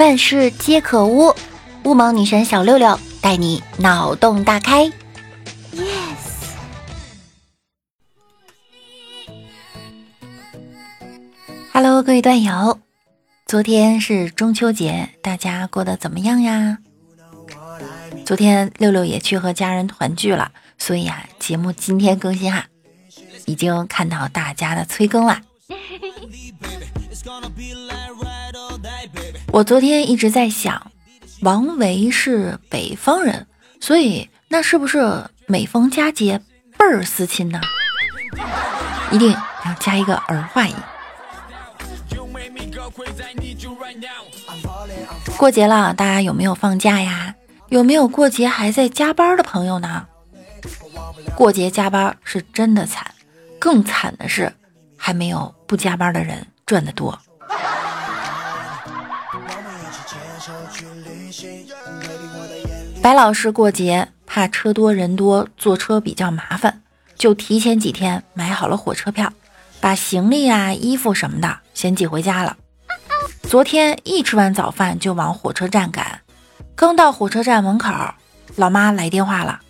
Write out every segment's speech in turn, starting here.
万事皆可污，乌蒙女神小六六带你脑洞大开。Yes，Hello，各位段友，昨天是中秋节，大家过得怎么样呀？昨天六六也去和家人团聚了，所以啊，节目今天更新哈，已经看到大家的催更了。我昨天一直在想，王维是北方人，所以那是不是每逢佳节倍儿思亲呢？一定要加一个儿化音。过节了，大家有没有放假呀？有没有过节还在加班的朋友呢？过节加班是真的惨，更惨的是还没有不加班的人赚得多。白老师过节怕车多人多，坐车比较麻烦，就提前几天买好了火车票，把行李啊、衣服什么的先寄回家了。昨天一吃完早饭就往火车站赶，刚到火车站门口，老妈来电话了：“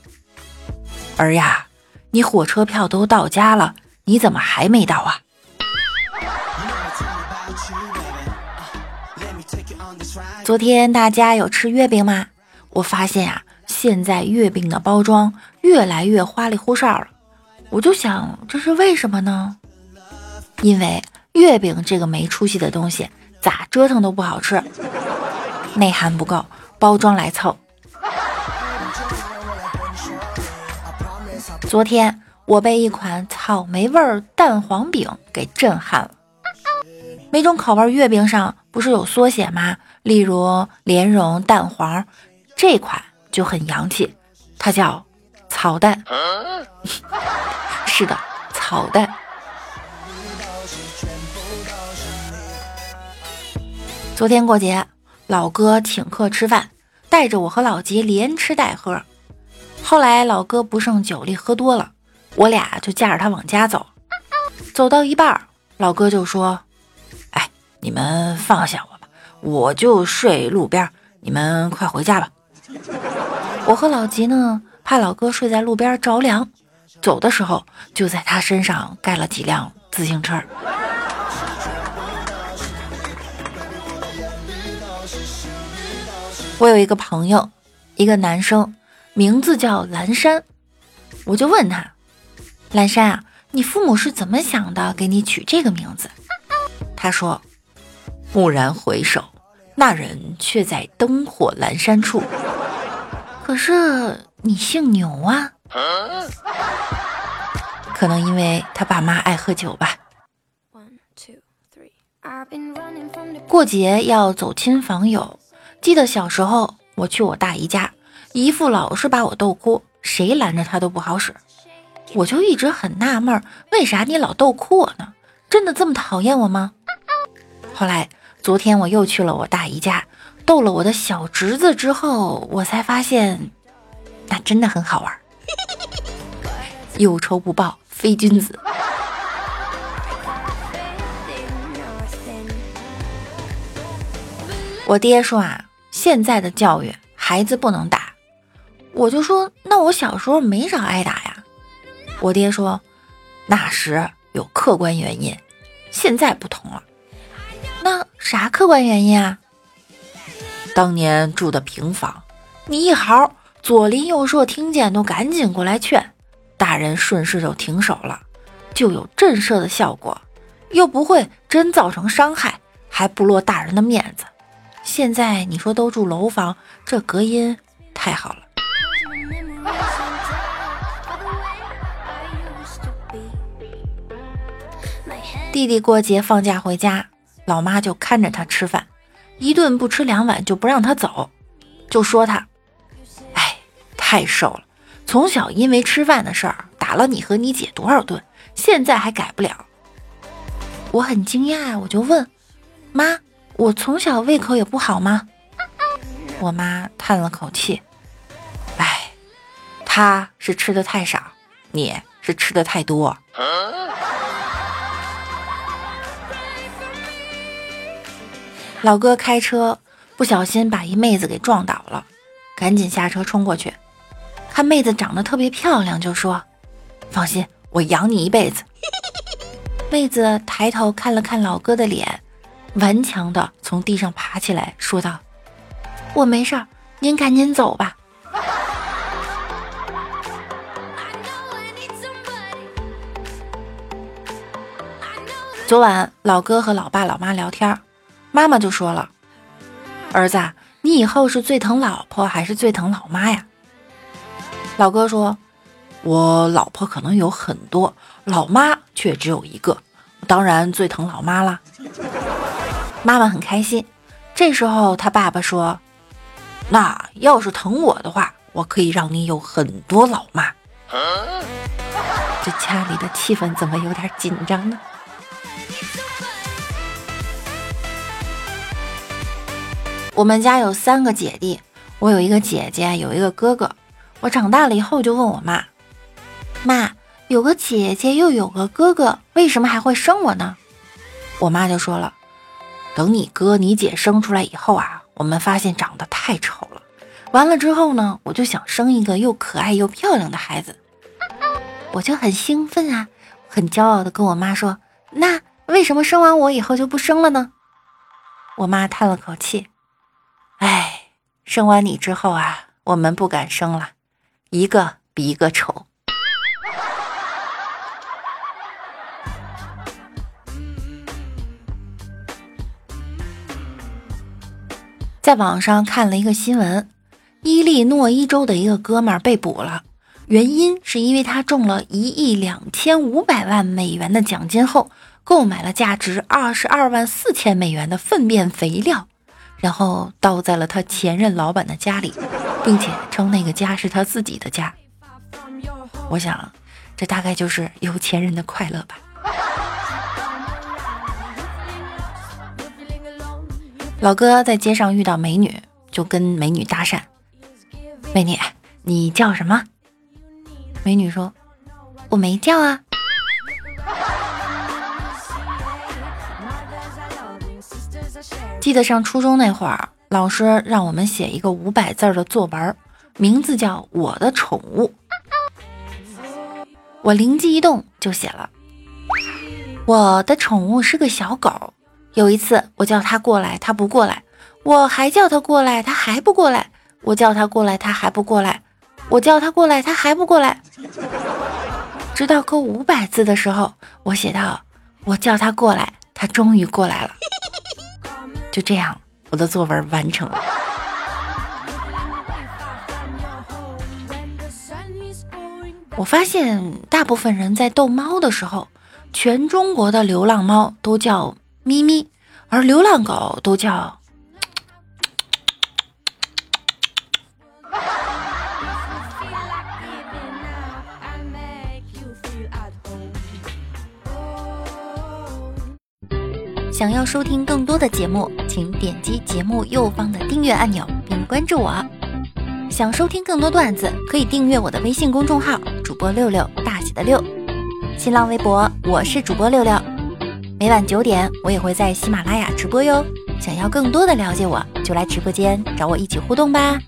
儿呀，你火车票都到家了，你怎么还没到啊？”昨天大家有吃月饼吗？我发现呀，现在月饼的包装越来越花里胡哨了，我就想这是为什么呢？因为月饼这个没出息的东西，咋折腾都不好吃，内涵不够，包装来凑。昨天我被一款草莓味蛋黄饼给震撼了，每种口味月饼上不是有缩写吗？例如莲蓉蛋黄。这款就很洋气，它叫草蛋。是的，草蛋。昨天过节，老哥请客吃饭，带着我和老吉连吃带喝。后来老哥不胜酒力，喝多了，我俩就架着他往家走。走到一半，老哥就说：“哎，你们放下我吧，我就睡路边，你们快回家吧。”我和老吉呢，怕老哥睡在路边着凉，走的时候就在他身上盖了几辆自行车。我有一个朋友，一个男生，名字叫蓝山，我就问他：“蓝山啊，你父母是怎么想的，给你取这个名字？”他说：“蓦然回首，那人却在灯火阑珊处。”可是你姓牛啊？可能因为他爸妈爱喝酒吧。过节要走亲访友，记得小时候我去我大姨家，姨父老是把我逗哭，谁拦着他都不好使。我就一直很纳闷，为啥你老逗哭我呢？真的这么讨厌我吗？后来昨天我又去了我大姨家。逗了我的小侄子之后，我才发现，那真的很好玩。有仇不报非君子。我爹说啊，现在的教育孩子不能打。我就说，那我小时候没少挨打呀。我爹说，那时有客观原因，现在不同了。那啥客观原因啊？当年住的平房，你一嚎，左邻右舍听见都赶紧过来劝，大人顺势就停手了，就有震慑的效果，又不会真造成伤害，还不落大人的面子。现在你说都住楼房，这隔音太好了。弟弟过节放假回家，老妈就看着他吃饭。一顿不吃两碗就不让他走，就说他，哎，太瘦了，从小因为吃饭的事儿打了你和你姐多少顿，现在还改不了。我很惊讶，我就问妈，我从小胃口也不好吗？我妈叹了口气，哎，他是吃的太少，你是吃的太多。老哥开车不小心把一妹子给撞倒了，赶紧下车冲过去，看妹子长得特别漂亮，就说：“放心，我养你一辈子。”妹子抬头看了看老哥的脸，顽强的从地上爬起来，说道：“我没事，您赶紧走吧。”昨晚老哥和老爸老妈聊天，妈妈就说了：“儿子，你以后是最疼老婆还是最疼老妈呀？”老哥说：“我老婆可能有很多，老妈却只有一个，当然最疼老妈啦。”妈妈很开心。这时候他爸爸说：“那要是疼我的话，我可以让你有很多老妈。”这家里的气氛怎么有点紧张呢？我们家有三个姐弟，我有一个姐姐，有一个哥哥。我长大了以后就问我妈：“妈，有个姐姐又有个哥哥，为什么还会生我呢？”我妈就说了：“等你哥你姐生出来以后啊，我们发现长得太丑了。完了之后呢，我就想生一个又可爱又漂亮的孩子。”我就很兴奋啊，很骄傲的跟我妈说：“那为什么生完我以后就不生了呢？”我妈叹了口气。生完你之后啊，我们不敢生了，一个比一个丑。在网上看了一个新闻，伊利诺伊州的一个哥们儿被捕了，原因是因为他中了一亿两千五百万美元的奖金后，购买了价值二十二万四千美元的粪便肥料。然后倒在了他前任老板的家里，并且称那个家是他自己的家。我想，这大概就是有钱人的快乐吧。老哥在街上遇到美女，就跟美女搭讪：“美女，你叫什么？”美女说：“我没叫啊。”记得上初中那会儿，老师让我们写一个五百字的作文，名字叫《我的宠物》。我灵机一动就写了：我的宠物是个小狗。有一次我叫它过来，它不过来；我还叫它过来，它还不过来；我叫它过来，它还不过来；我叫它过来，它还不过来。直到够五百字的时候，我写到：我叫它过来，它终于过来了。就这样，我的作文完成了。我发现，大部分人在逗猫的时候，全中国的流浪猫都叫咪咪，而流浪狗都叫。想要收听更多的节目，请点击节目右方的订阅按钮并关注我。想收听更多段子，可以订阅我的微信公众号“主播六六大写的六”，新浪微博我是主播六六。每晚九点，我也会在喜马拉雅直播哟。想要更多的了解我，就来直播间找我一起互动吧。